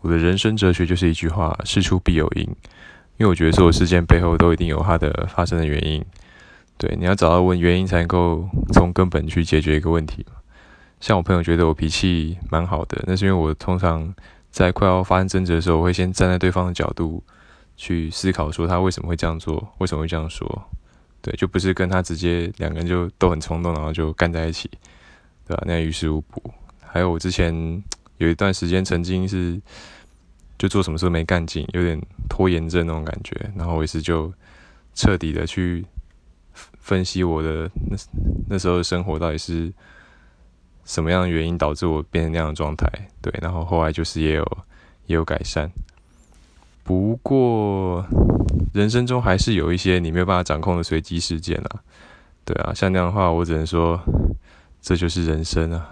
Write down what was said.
我的人生哲学就是一句话：事出必有因。因为我觉得所有事件背后都一定有它的发生的原因。对，你要找到问原因，才能够从根本去解决一个问题像我朋友觉得我脾气蛮好的，那是因为我通常在快要发生争执的时候，我会先站在对方的角度去思考，说他为什么会这样做，为什么会这样说。对，就不是跟他直接两个人就都很冲动，然后就干在一起，对吧？那样于事无补。还有我之前。有一段时间，曾经是就做什么事都没干劲，有点拖延症那种感觉。然后我也是就彻底的去分析我的那那时候的生活到底是什么样的原因导致我变成那样的状态。对，然后后来就是也有也有改善。不过人生中还是有一些你没有办法掌控的随机事件啊。对啊，像那样的话，我只能说这就是人生啊。